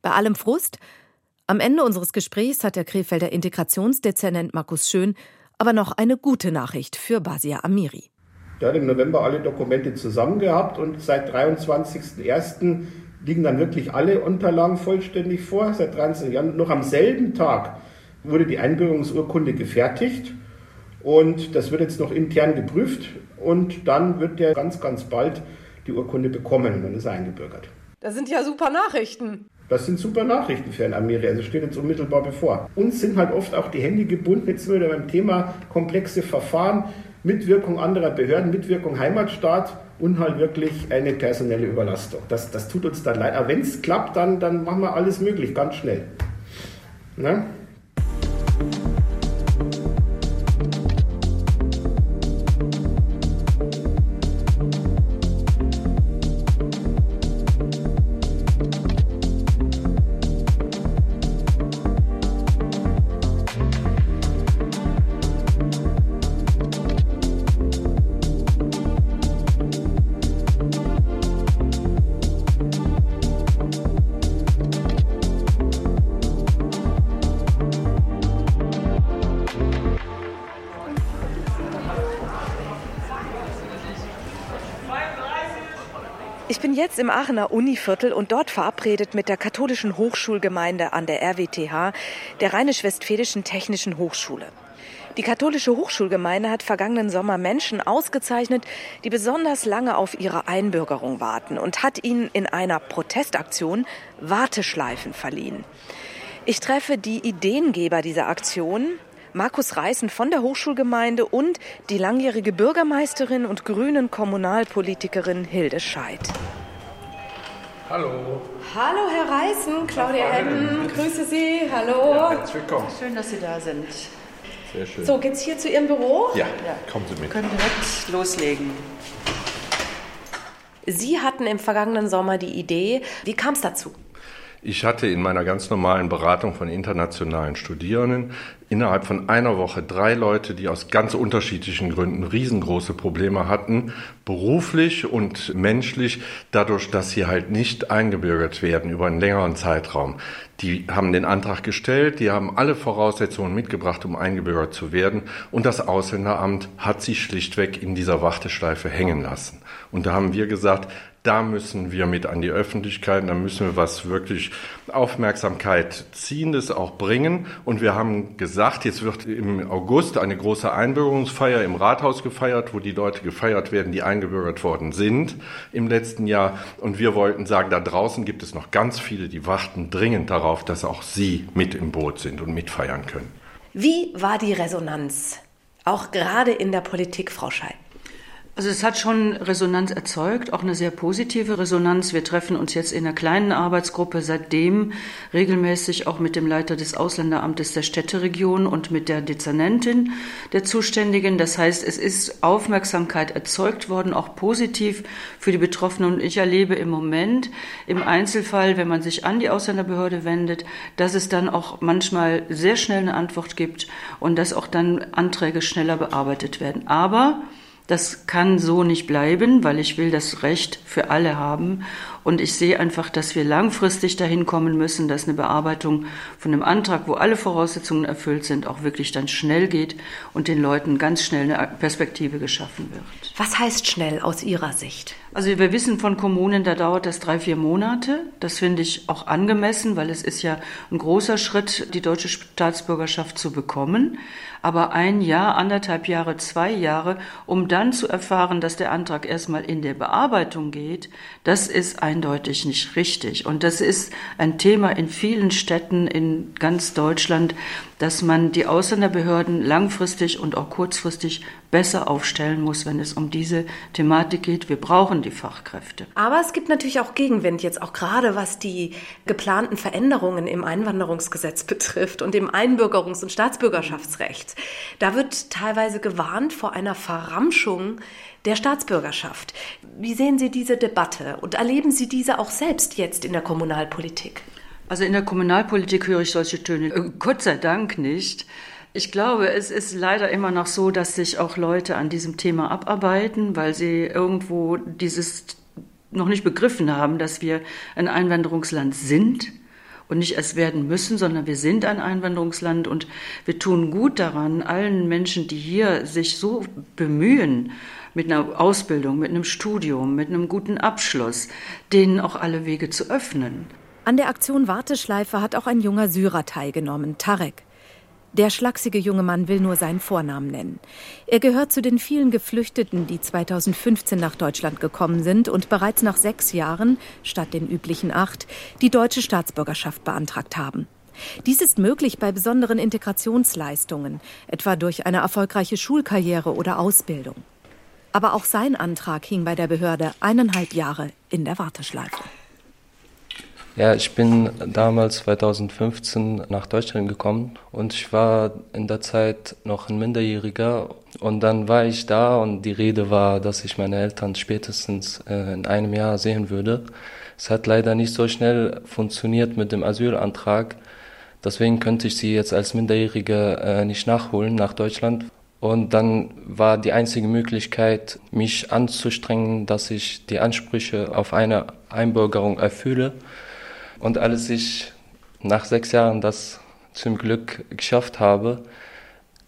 Bei allem Frust, am Ende unseres Gesprächs hat der Krefelder Integrationsdezernent Markus Schön aber noch eine gute Nachricht für Basia Amiri. Der hat im November alle Dokumente zusammen gehabt und seit 23.01. liegen dann wirklich alle Unterlagen vollständig vor. Seit 23. Januar noch am selben Tag wurde die Einbürgerungsurkunde gefertigt und das wird jetzt noch intern geprüft und dann wird er ganz, ganz bald die Urkunde bekommen und dann ist er eingebürgert. Das sind ja super Nachrichten. Das sind super Nachrichten für ein Amerika. Also steht jetzt unmittelbar bevor. Uns sind halt oft auch die Hände gebunden. Jetzt sind wir beim Thema komplexe Verfahren, Mitwirkung anderer Behörden, Mitwirkung Heimatstaat und halt wirklich eine personelle Überlastung. Das, das tut uns dann leid. Aber wenn es klappt, dann, dann machen wir alles möglich, ganz schnell. Ne? Jetzt im Aachener Univiertel und dort verabredet mit der katholischen Hochschulgemeinde an der RWTH, der Rheinisch-Westfälischen Technischen Hochschule. Die katholische Hochschulgemeinde hat vergangenen Sommer Menschen ausgezeichnet, die besonders lange auf ihre Einbürgerung warten und hat ihnen in einer Protestaktion Warteschleifen verliehen. Ich treffe die Ideengeber dieser Aktion, Markus Reißen von der Hochschulgemeinde und die langjährige Bürgermeisterin und grünen Kommunalpolitikerin Hilde Scheidt. Hallo. Hallo, Herr Reißen, Claudia Hedden, grüße Sie. Hallo. Ja, herzlich willkommen. Schön, dass Sie da sind. Sehr schön. So, geht's hier zu Ihrem Büro? Ja, ja. kommen Sie mit. Wir können direkt loslegen. Sie hatten im vergangenen Sommer die Idee. Wie kam es dazu? Ich hatte in meiner ganz normalen Beratung von internationalen Studierenden innerhalb von einer Woche drei Leute, die aus ganz unterschiedlichen Gründen riesengroße Probleme hatten, beruflich und menschlich, dadurch, dass sie halt nicht eingebürgert werden über einen längeren Zeitraum. Die haben den Antrag gestellt, die haben alle Voraussetzungen mitgebracht, um eingebürgert zu werden. Und das Ausländeramt hat sie schlichtweg in dieser Warteschleife hängen lassen. Und da haben wir gesagt, da müssen wir mit an die Öffentlichkeit, da müssen wir was wirklich Aufmerksamkeit ziehendes auch bringen. Und wir haben gesagt, jetzt wird im August eine große Einbürgerungsfeier im Rathaus gefeiert, wo die Leute gefeiert werden, die eingebürgert worden sind im letzten Jahr. Und wir wollten sagen, da draußen gibt es noch ganz viele, die warten dringend darauf, dass auch sie mit im Boot sind und mitfeiern können. Wie war die Resonanz? Auch gerade in der Politik, Frau Schei. Also es hat schon Resonanz erzeugt, auch eine sehr positive Resonanz. Wir treffen uns jetzt in einer kleinen Arbeitsgruppe seitdem regelmäßig auch mit dem Leiter des Ausländeramtes der Städteregion und mit der Dezernentin der Zuständigen. Das heißt, es ist Aufmerksamkeit erzeugt worden, auch positiv für die Betroffenen. Und ich erlebe im Moment im Einzelfall, wenn man sich an die Ausländerbehörde wendet, dass es dann auch manchmal sehr schnell eine Antwort gibt und dass auch dann Anträge schneller bearbeitet werden. Aber das kann so nicht bleiben, weil ich will das Recht für alle haben. Und ich sehe einfach, dass wir langfristig dahin kommen müssen, dass eine Bearbeitung von einem Antrag, wo alle Voraussetzungen erfüllt sind, auch wirklich dann schnell geht und den Leuten ganz schnell eine Perspektive geschaffen wird. Was heißt schnell aus Ihrer Sicht? Also wir wissen von Kommunen, da dauert das drei, vier Monate. Das finde ich auch angemessen, weil es ist ja ein großer Schritt, die deutsche Staatsbürgerschaft zu bekommen. Aber ein Jahr, anderthalb Jahre, zwei Jahre, um dann zu erfahren, dass der Antrag erstmal in der Bearbeitung geht, das ist eindeutig nicht richtig. Und das ist ein Thema in vielen Städten in ganz Deutschland, dass man die Ausländerbehörden langfristig und auch kurzfristig besser aufstellen muss, wenn es um diese Thematik geht. Wir brauchen die Fachkräfte. Aber es gibt natürlich auch Gegenwind jetzt auch gerade was die geplanten Veränderungen im Einwanderungsgesetz betrifft und im Einbürgerungs- und Staatsbürgerschaftsrecht. Da wird teilweise gewarnt vor einer Verramschung der Staatsbürgerschaft. Wie sehen Sie diese Debatte und erleben Sie diese auch selbst jetzt in der Kommunalpolitik? Also in der Kommunalpolitik höre ich solche Töne äh, Gott sei Dank nicht. Ich glaube, es ist leider immer noch so, dass sich auch Leute an diesem Thema abarbeiten, weil sie irgendwo dieses noch nicht begriffen haben, dass wir ein Einwanderungsland sind und nicht es werden müssen, sondern wir sind ein Einwanderungsland und wir tun gut daran, allen Menschen, die hier sich so bemühen, mit einer Ausbildung, mit einem Studium, mit einem guten Abschluss, denen auch alle Wege zu öffnen. An der Aktion Warteschleife hat auch ein junger Syrer teilgenommen, Tarek. Der schlachsige junge Mann will nur seinen Vornamen nennen. Er gehört zu den vielen Geflüchteten, die 2015 nach Deutschland gekommen sind und bereits nach sechs Jahren, statt den üblichen acht, die deutsche Staatsbürgerschaft beantragt haben. Dies ist möglich bei besonderen Integrationsleistungen, etwa durch eine erfolgreiche Schulkarriere oder Ausbildung. Aber auch sein Antrag hing bei der Behörde eineinhalb Jahre in der Warteschleife. Ja, ich bin damals 2015 nach Deutschland gekommen und ich war in der Zeit noch ein Minderjähriger und dann war ich da und die Rede war, dass ich meine Eltern spätestens äh, in einem Jahr sehen würde. Es hat leider nicht so schnell funktioniert mit dem Asylantrag. Deswegen könnte ich sie jetzt als Minderjährige äh, nicht nachholen nach Deutschland. Und dann war die einzige Möglichkeit, mich anzustrengen, dass ich die Ansprüche auf eine Einbürgerung erfülle. Und als ich nach sechs Jahren das zum Glück geschafft habe,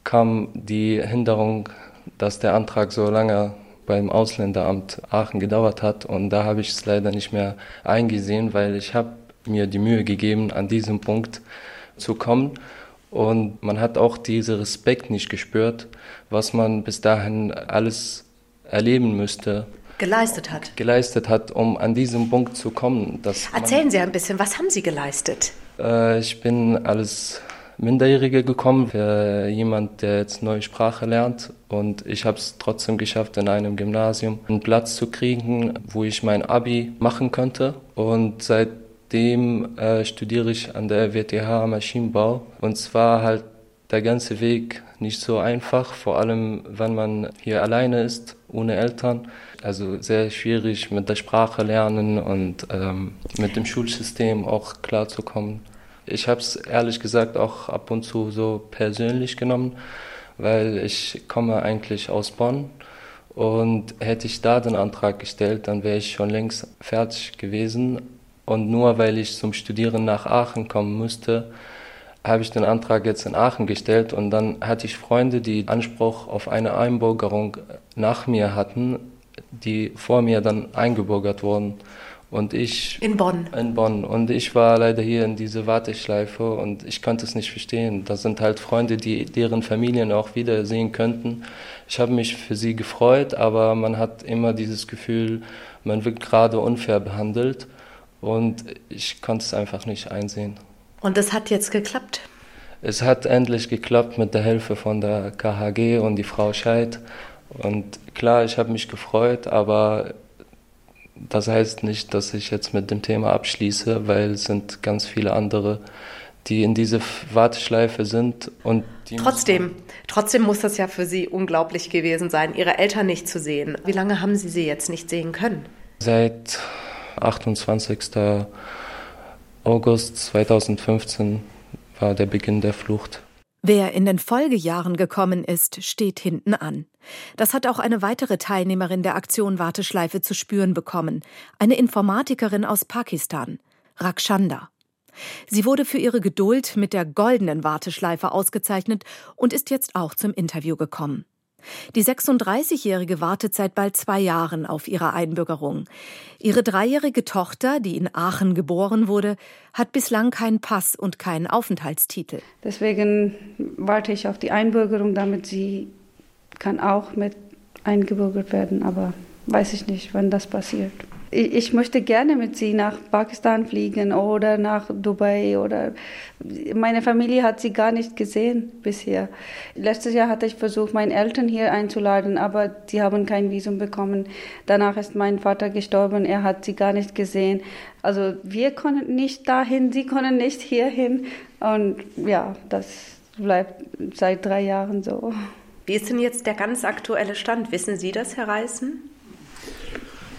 kam die Hinderung, dass der Antrag so lange beim Ausländeramt Aachen gedauert hat. Und da habe ich es leider nicht mehr eingesehen, weil ich habe mir die Mühe gegeben, an diesem Punkt zu kommen. Und man hat auch diesen Respekt nicht gespürt, was man bis dahin alles erleben müsste, geleistet hat. Geleistet hat, um an diesen Punkt zu kommen. Erzählen Sie ein bisschen, was haben Sie geleistet? Äh, ich bin als Minderjährige gekommen, für jemand, der jetzt neue Sprache lernt. Und ich habe es trotzdem geschafft, in einem Gymnasium einen Platz zu kriegen, wo ich mein Abi machen könnte. Und seitdem äh, studiere ich an der WTH Maschinenbau. Und zwar halt der ganze Weg nicht so einfach, vor allem wenn man hier alleine ist, ohne Eltern. Also sehr schwierig mit der Sprache lernen und ähm, mit dem Schulsystem auch klarzukommen. Ich habe es ehrlich gesagt auch ab und zu so persönlich genommen, weil ich komme eigentlich aus Bonn und hätte ich da den Antrag gestellt, dann wäre ich schon längst fertig gewesen. Und nur weil ich zum Studieren nach Aachen kommen müsste, habe ich den Antrag jetzt in Aachen gestellt und dann hatte ich Freunde, die Anspruch auf eine Einbürgerung nach mir hatten, die vor mir dann eingebürgert wurden. Und ich. In Bonn. In Bonn. Und ich war leider hier in diese Warteschleife und ich konnte es nicht verstehen. Das sind halt Freunde, die deren Familien auch wiedersehen könnten. Ich habe mich für sie gefreut, aber man hat immer dieses Gefühl, man wird gerade unfair behandelt und ich konnte es einfach nicht einsehen. Und es hat jetzt geklappt? Es hat endlich geklappt mit der Hilfe von der KHG und die Frau Scheid. Und klar, ich habe mich gefreut, aber das heißt nicht, dass ich jetzt mit dem Thema abschließe, weil es sind ganz viele andere, die in diese Warteschleife sind und trotzdem, trotzdem muss das ja für Sie unglaublich gewesen sein, Ihre Eltern nicht zu sehen. Wie lange haben Sie sie jetzt nicht sehen können? Seit 28. August 2015 war der Beginn der Flucht. Wer in den Folgejahren gekommen ist, steht hinten an. Das hat auch eine weitere Teilnehmerin der Aktion Warteschleife zu spüren bekommen, eine Informatikerin aus Pakistan, Rakshanda. Sie wurde für ihre Geduld mit der goldenen Warteschleife ausgezeichnet und ist jetzt auch zum Interview gekommen. Die 36-Jährige wartet seit bald zwei Jahren auf ihre Einbürgerung. Ihre dreijährige Tochter, die in Aachen geboren wurde, hat bislang keinen Pass und keinen Aufenthaltstitel. Deswegen warte ich auf die Einbürgerung, damit sie kann auch mit eingebürgert werden, aber weiß ich nicht, wann das passiert ich möchte gerne mit sie nach Pakistan fliegen oder nach Dubai oder meine Familie hat sie gar nicht gesehen bisher. Letztes Jahr hatte ich versucht, meine Eltern hier einzuladen, aber sie haben kein Visum bekommen. Danach ist mein Vater gestorben, er hat sie gar nicht gesehen. Also wir können nicht dahin, sie können nicht hierhin und ja, das bleibt seit drei Jahren so. Wie ist denn jetzt der ganz aktuelle Stand? Wissen Sie das, Herr Reißen?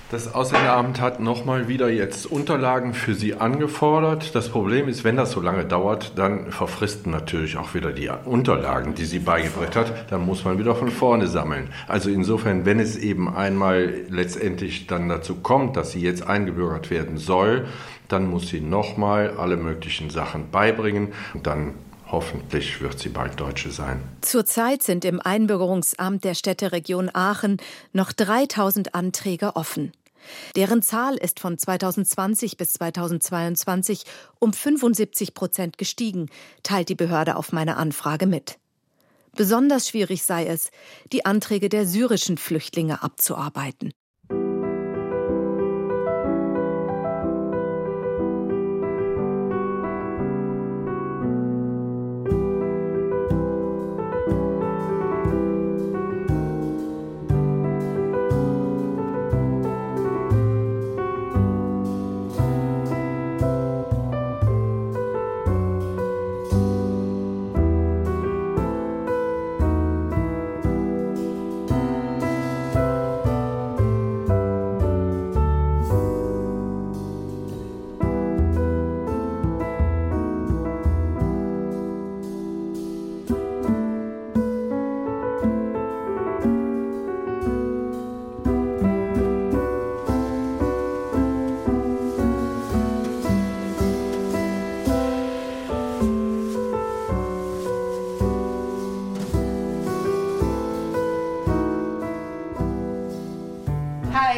Das Ausländeramt hat nochmal wieder jetzt Unterlagen für Sie angefordert. Das Problem ist, wenn das so lange dauert, dann verfristen natürlich auch wieder die Unterlagen, die sie beigebracht hat. Dann muss man wieder von vorne sammeln. Also insofern, wenn es eben einmal letztendlich dann dazu kommt, dass sie jetzt eingebürgert werden soll, dann muss sie nochmal alle möglichen Sachen beibringen und dann Hoffentlich wird sie bald Deutsche sein. Zurzeit sind im Einbürgerungsamt der Städteregion Aachen noch 3000 Anträge offen. Deren Zahl ist von 2020 bis 2022 um 75 Prozent gestiegen, teilt die Behörde auf meine Anfrage mit. Besonders schwierig sei es, die Anträge der syrischen Flüchtlinge abzuarbeiten.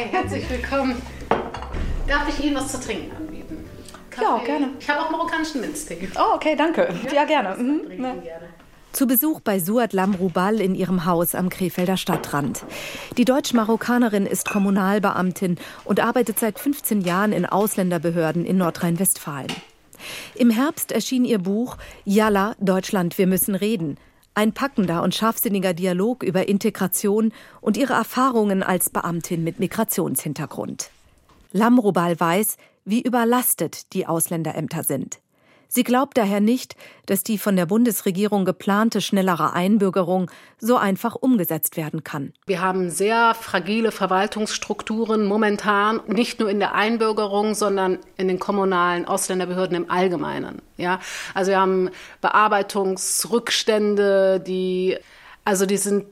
Herzlich willkommen. Darf ich Ihnen was zu trinken anbieten? Kaffee? Ja, gerne. Ich habe auch marokkanischen Minztee. Oh, okay, danke. Ja, ja gerne. Mhm. Ja. Zu Besuch bei Suat Lamrubal in ihrem Haus am Krefelder Stadtrand. Die Deutsch-Marokkanerin ist Kommunalbeamtin und arbeitet seit 15 Jahren in Ausländerbehörden in Nordrhein-Westfalen. Im Herbst erschien ihr Buch Yalla, Deutschland, wir müssen reden. Ein packender und scharfsinniger Dialog über Integration und ihre Erfahrungen als Beamtin mit Migrationshintergrund. Lamrobal weiß, wie überlastet die Ausländerämter sind. Sie glaubt daher nicht, dass die von der Bundesregierung geplante schnellere Einbürgerung so einfach umgesetzt werden kann. Wir haben sehr fragile Verwaltungsstrukturen momentan, nicht nur in der Einbürgerung, sondern in den kommunalen Ausländerbehörden im Allgemeinen. Ja, also wir haben Bearbeitungsrückstände, die also die sind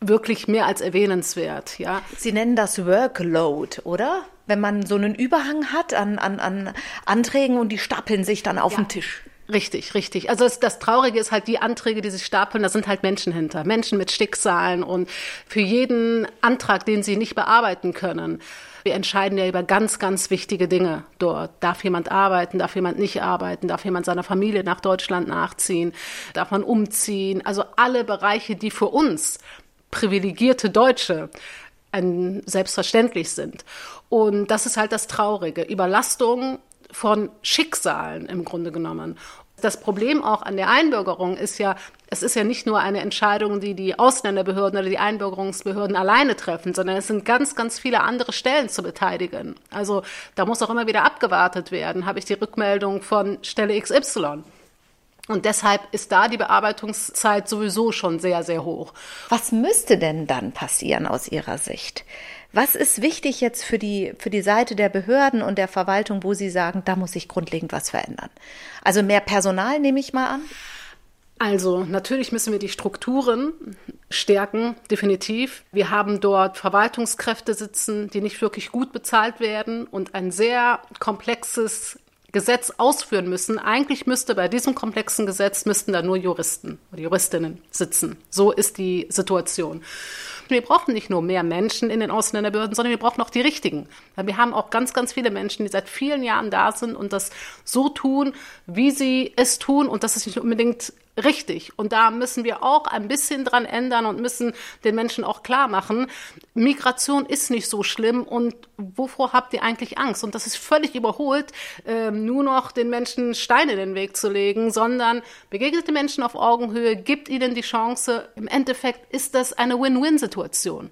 wirklich mehr als erwähnenswert. Ja. Sie nennen das Workload, oder? Wenn man so einen Überhang hat an, an, an Anträgen und die stapeln sich dann auf ja. den Tisch. Richtig, richtig. Also das, das Traurige ist halt die Anträge, die sich stapeln, da sind halt Menschen hinter. Menschen mit Schicksalen und für jeden Antrag, den sie nicht bearbeiten können. Wir entscheiden ja über ganz, ganz wichtige Dinge dort. Darf jemand arbeiten, darf jemand nicht arbeiten, darf jemand seiner Familie nach Deutschland nachziehen, darf man umziehen. Also alle Bereiche, die für uns privilegierte Deutsche ein, selbstverständlich sind. Und das ist halt das Traurige. Überlastung von Schicksalen im Grunde genommen. Das Problem auch an der Einbürgerung ist ja, es ist ja nicht nur eine Entscheidung, die die Ausländerbehörden oder die Einbürgerungsbehörden alleine treffen, sondern es sind ganz, ganz viele andere Stellen zu beteiligen. Also da muss auch immer wieder abgewartet werden. Habe ich die Rückmeldung von Stelle XY? Und deshalb ist da die Bearbeitungszeit sowieso schon sehr, sehr hoch. Was müsste denn dann passieren aus Ihrer Sicht? Was ist wichtig jetzt für die, für die Seite der Behörden und der Verwaltung, wo Sie sagen, da muss sich grundlegend was verändern? Also mehr Personal nehme ich mal an? Also natürlich müssen wir die Strukturen stärken, definitiv. Wir haben dort Verwaltungskräfte sitzen, die nicht wirklich gut bezahlt werden und ein sehr komplexes Gesetz ausführen müssen. Eigentlich müsste bei diesem komplexen Gesetz müssten da nur Juristen oder Juristinnen sitzen. So ist die Situation. Wir brauchen nicht nur mehr Menschen in den Ausländerbehörden, sondern wir brauchen auch die richtigen. Weil wir haben auch ganz, ganz viele Menschen, die seit vielen Jahren da sind und das so tun, wie sie es tun. Und das ist nicht unbedingt richtig. Und da müssen wir auch ein bisschen dran ändern und müssen den Menschen auch klar machen, Migration ist nicht so schlimm und wovor habt ihr eigentlich Angst? Und das ist völlig überholt, äh, nur noch den Menschen Steine in den Weg zu legen, sondern begegnet den Menschen auf Augenhöhe, gibt ihnen die Chance. Im Endeffekt ist das eine Win-Win-Situation.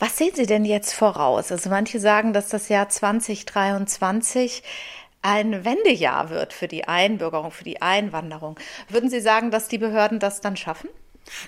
Was sehen Sie denn jetzt voraus? Also manche sagen, dass das Jahr 2023 ein Wendejahr wird für die Einbürgerung, für die Einwanderung. Würden Sie sagen, dass die Behörden das dann schaffen?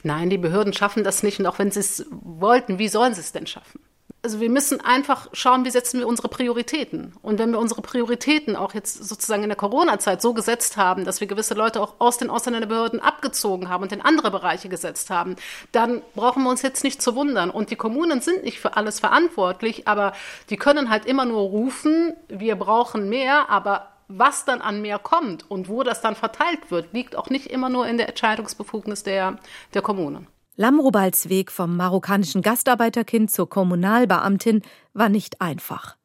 Nein, die Behörden schaffen das nicht. Und auch wenn sie es wollten, wie sollen sie es denn schaffen? Also wir müssen einfach schauen, wie setzen wir unsere Prioritäten. Und wenn wir unsere Prioritäten auch jetzt sozusagen in der Corona-Zeit so gesetzt haben, dass wir gewisse Leute auch aus den Ausländerbehörden abgezogen haben und in andere Bereiche gesetzt haben, dann brauchen wir uns jetzt nicht zu wundern. Und die Kommunen sind nicht für alles verantwortlich, aber die können halt immer nur rufen, wir brauchen mehr, aber was dann an mehr kommt und wo das dann verteilt wird, liegt auch nicht immer nur in der Entscheidungsbefugnis der, der Kommunen. Lamrubals Weg vom marokkanischen Gastarbeiterkind zur Kommunalbeamtin war nicht einfach.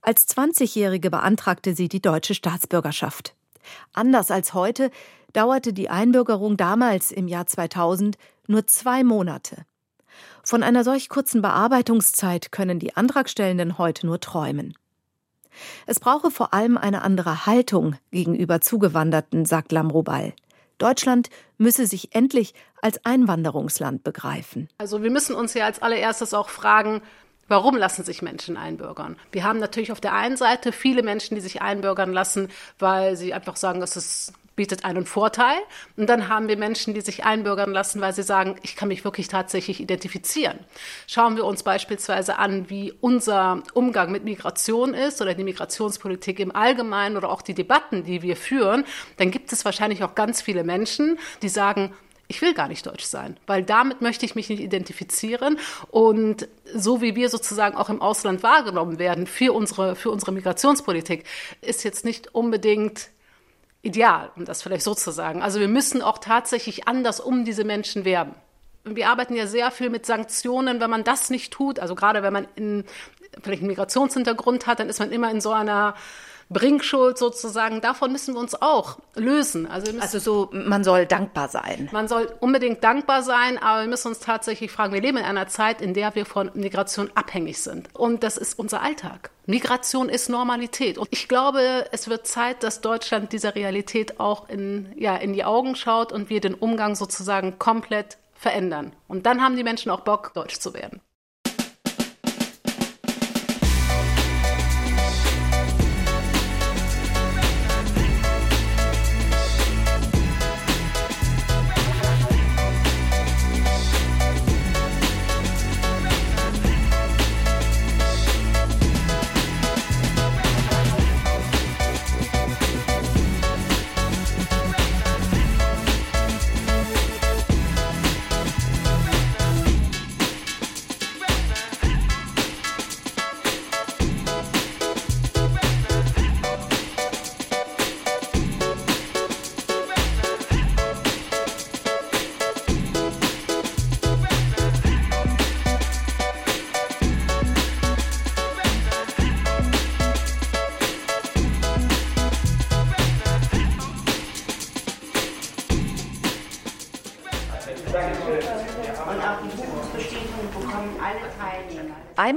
Als 20-Jährige beantragte sie die deutsche Staatsbürgerschaft. Anders als heute dauerte die Einbürgerung damals im Jahr 2000 nur zwei Monate. Von einer solch kurzen Bearbeitungszeit können die Antragstellenden heute nur träumen. Es brauche vor allem eine andere Haltung gegenüber Zugewanderten, sagt Lamrubal. Deutschland müsse sich endlich als Einwanderungsland begreifen. Also wir müssen uns ja als allererstes auch fragen, Warum lassen sich Menschen einbürgern? Wir haben natürlich auf der einen Seite viele Menschen, die sich einbürgern lassen, weil sie einfach sagen, es ist bietet einen Vorteil. Und dann haben wir Menschen, die sich einbürgern lassen, weil sie sagen, ich kann mich wirklich tatsächlich identifizieren. Schauen wir uns beispielsweise an, wie unser Umgang mit Migration ist oder die Migrationspolitik im Allgemeinen oder auch die Debatten, die wir führen, dann gibt es wahrscheinlich auch ganz viele Menschen, die sagen, ich will gar nicht deutsch sein, weil damit möchte ich mich nicht identifizieren. Und so wie wir sozusagen auch im Ausland wahrgenommen werden für unsere, für unsere Migrationspolitik, ist jetzt nicht unbedingt ideal, um das vielleicht so zu sagen. Also wir müssen auch tatsächlich anders um diese Menschen werben. Wir arbeiten ja sehr viel mit Sanktionen, wenn man das nicht tut. Also gerade wenn man in, vielleicht einen Migrationshintergrund hat, dann ist man immer in so einer Bringschuld sozusagen, davon müssen wir uns auch lösen. Also, also so, man soll dankbar sein. Man soll unbedingt dankbar sein, aber wir müssen uns tatsächlich fragen, wir leben in einer Zeit, in der wir von Migration abhängig sind. Und das ist unser Alltag. Migration ist Normalität. Und ich glaube, es wird Zeit, dass Deutschland dieser Realität auch in, ja, in die Augen schaut und wir den Umgang sozusagen komplett verändern. Und dann haben die Menschen auch Bock, deutsch zu werden.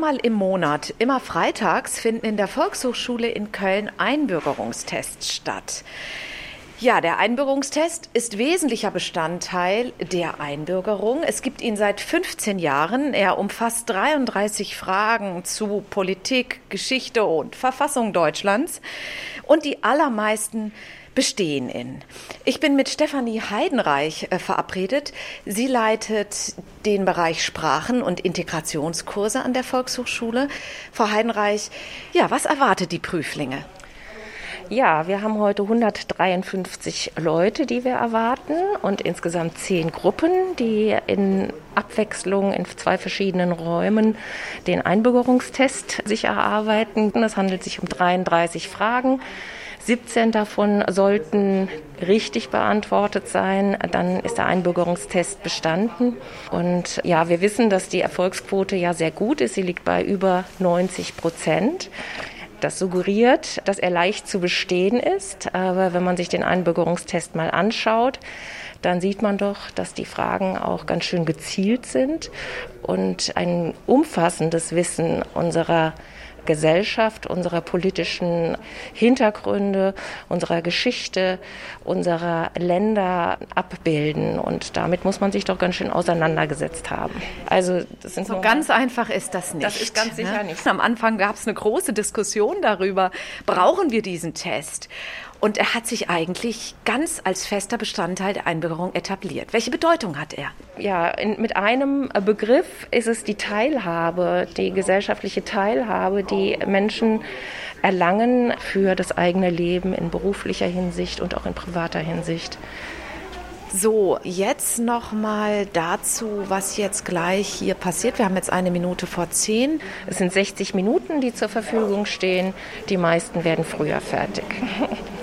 Einmal im Monat, immer freitags, finden in der Volkshochschule in Köln Einbürgerungstests statt. Ja, der Einbürgerungstest ist wesentlicher Bestandteil der Einbürgerung. Es gibt ihn seit 15 Jahren. Er umfasst 33 Fragen zu Politik, Geschichte und Verfassung Deutschlands. Und die allermeisten bestehen in. Ich bin mit Stefanie Heidenreich äh, verabredet. Sie leitet den Bereich Sprachen und Integrationskurse an der Volkshochschule. Frau Heidenreich, ja, was erwartet die Prüflinge? Ja, wir haben heute 153 Leute, die wir erwarten und insgesamt zehn Gruppen, die in Abwechslung in zwei verschiedenen Räumen den Einbürgerungstest sich erarbeiten. Es handelt sich um 33 Fragen. 17 davon sollten richtig beantwortet sein. Dann ist der Einbürgerungstest bestanden. Und ja, wir wissen, dass die Erfolgsquote ja sehr gut ist. Sie liegt bei über 90 Prozent. Das suggeriert, dass er leicht zu bestehen ist. Aber wenn man sich den Einbürgerungstest mal anschaut, dann sieht man doch, dass die Fragen auch ganz schön gezielt sind und ein umfassendes Wissen unserer Gesellschaft, unserer politischen Hintergründe, unserer Geschichte, unserer Länder abbilden. Und damit muss man sich doch ganz schön auseinandergesetzt haben. Also das sind so ganz einfach ist das nicht. Das ist ganz sicher ne? nicht. Am Anfang gab es eine große Diskussion darüber, brauchen wir diesen Test? Und er hat sich eigentlich ganz als fester Bestandteil der Einbürgerung etabliert. Welche Bedeutung hat er? Ja, in, mit einem Begriff ist es die Teilhabe, die gesellschaftliche Teilhabe, die Menschen erlangen für das eigene Leben in beruflicher Hinsicht und auch in privater Hinsicht. So, jetzt noch mal dazu, was jetzt gleich hier passiert. Wir haben jetzt eine Minute vor zehn. Es sind 60 Minuten, die zur Verfügung stehen. Die meisten werden früher fertig. *laughs*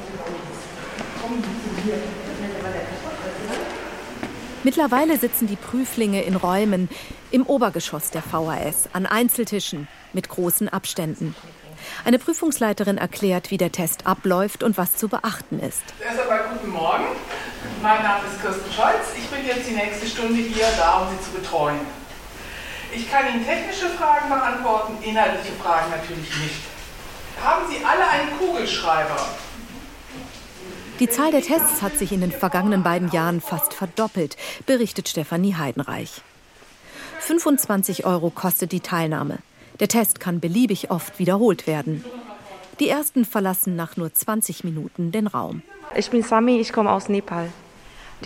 Mittlerweile sitzen die Prüflinge in Räumen im Obergeschoss der VHS an Einzeltischen mit großen Abständen. Eine Prüfungsleiterin erklärt, wie der Test abläuft und was zu beachten ist. Erst einmal guten Morgen. Mein Name ist Kirsten Scholz. Ich bin jetzt die nächste Stunde hier da, um Sie zu betreuen. Ich kann Ihnen technische Fragen beantworten, inhaltliche Fragen natürlich nicht. Haben Sie alle einen Kugelschreiber? Die Zahl der Tests hat sich in den vergangenen beiden Jahren fast verdoppelt, berichtet Stefanie Heidenreich. 25 Euro kostet die Teilnahme. Der Test kann beliebig oft wiederholt werden. Die ersten verlassen nach nur 20 Minuten den Raum. Ich bin Sami, ich komme aus Nepal.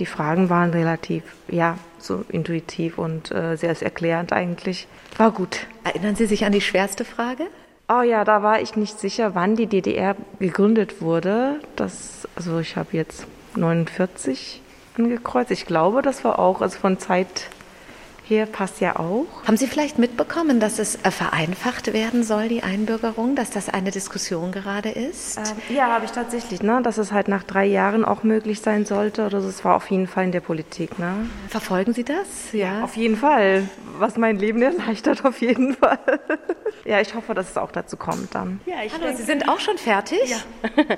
Die Fragen waren relativ, ja, so intuitiv und äh, sehr erklärend eigentlich. War gut. Erinnern Sie sich an die schwerste Frage? Oh ja, da war ich nicht sicher, wann die DDR gegründet wurde. Das, also ich habe jetzt 49 angekreuzt. Ich glaube, das war auch, also von Zeit her passt ja auch. Haben Sie vielleicht mitbekommen, dass es äh, vereinfacht werden soll, die Einbürgerung, dass das eine Diskussion gerade ist? Ähm, ja, habe ich tatsächlich, ne? dass es halt nach drei Jahren auch möglich sein sollte. Oder es war auf jeden Fall in der Politik. Ne? Verfolgen Sie das? Ja. ja, auf jeden Fall. Was mein Leben erleichtert, auf jeden Fall. *laughs* ja, ich hoffe, dass es auch dazu kommt dann. Ja, ich Hallo, Sie sind auch schon fertig? Ja.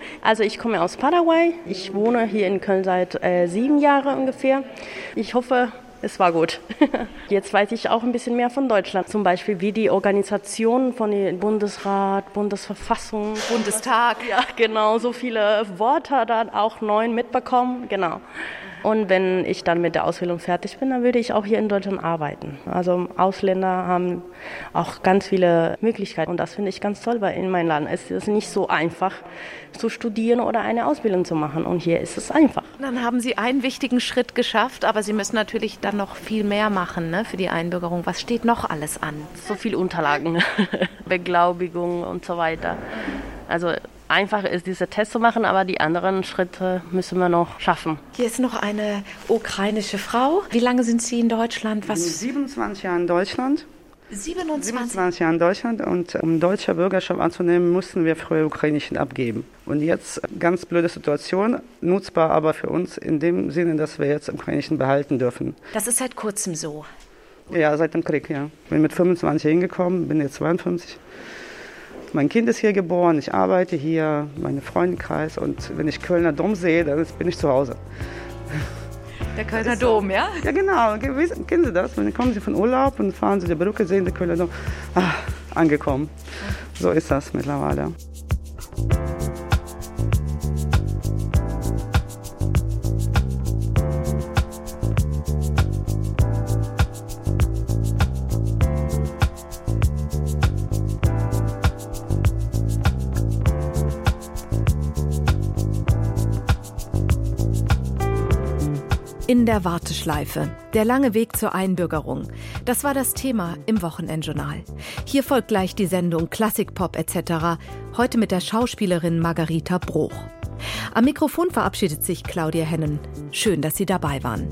*laughs* also ich komme aus Paraguay. Ich wohne hier in Köln seit äh, sieben Jahren ungefähr. Ich hoffe, es war gut. *laughs* Jetzt weiß ich auch ein bisschen mehr von Deutschland, zum Beispiel wie die Organisation von dem Bundesrat, Bundesverfassung, Bundestag. Ja, genau, so viele Worte dann auch neu mitbekommen, genau. Und wenn ich dann mit der Ausbildung fertig bin, dann würde ich auch hier in Deutschland arbeiten. Also Ausländer haben auch ganz viele Möglichkeiten und das finde ich ganz toll, weil in meinem Land ist es nicht so einfach zu studieren oder eine Ausbildung zu machen und hier ist es einfach. Dann haben Sie einen wichtigen Schritt geschafft, aber Sie müssen natürlich dann noch viel mehr machen ne, für die Einbürgerung. Was steht noch alles an? So viele Unterlagen, *laughs* Beglaubigung und so weiter. Also einfach ist, diese Test zu machen, aber die anderen Schritte müssen wir noch schaffen. Hier ist noch eine ukrainische Frau. Wie lange sind Sie in Deutschland? Was? 27 Jahre in Deutschland. 27? 27 Jahre in Deutschland und um deutsche Bürgerschaft anzunehmen, mussten wir früher ukrainischen abgeben. Und jetzt ganz blöde Situation, nutzbar aber für uns in dem Sinne, dass wir jetzt ukrainischen behalten dürfen. Das ist seit kurzem so. Ja, seit dem Krieg, ja. Bin mit 25 hingekommen, bin jetzt 52. Mein Kind ist hier geboren, ich arbeite hier, mein Freundekreis und wenn ich Kölner Dom sehe, dann bin ich zu Hause. Der Kölner Dom, ja? Ja, genau. Kennen Sie das? Dann kommen Sie von Urlaub und fahren Sie die Brücke, sehen den Kölner Dom. Ah, angekommen. So ist das mittlerweile. In der Warteschleife. Der lange Weg zur Einbürgerung. Das war das Thema im Wochenendjournal. Hier folgt gleich die Sendung Klassikpop etc. Heute mit der Schauspielerin Margarita Bruch. Am Mikrofon verabschiedet sich Claudia Hennen. Schön, dass Sie dabei waren.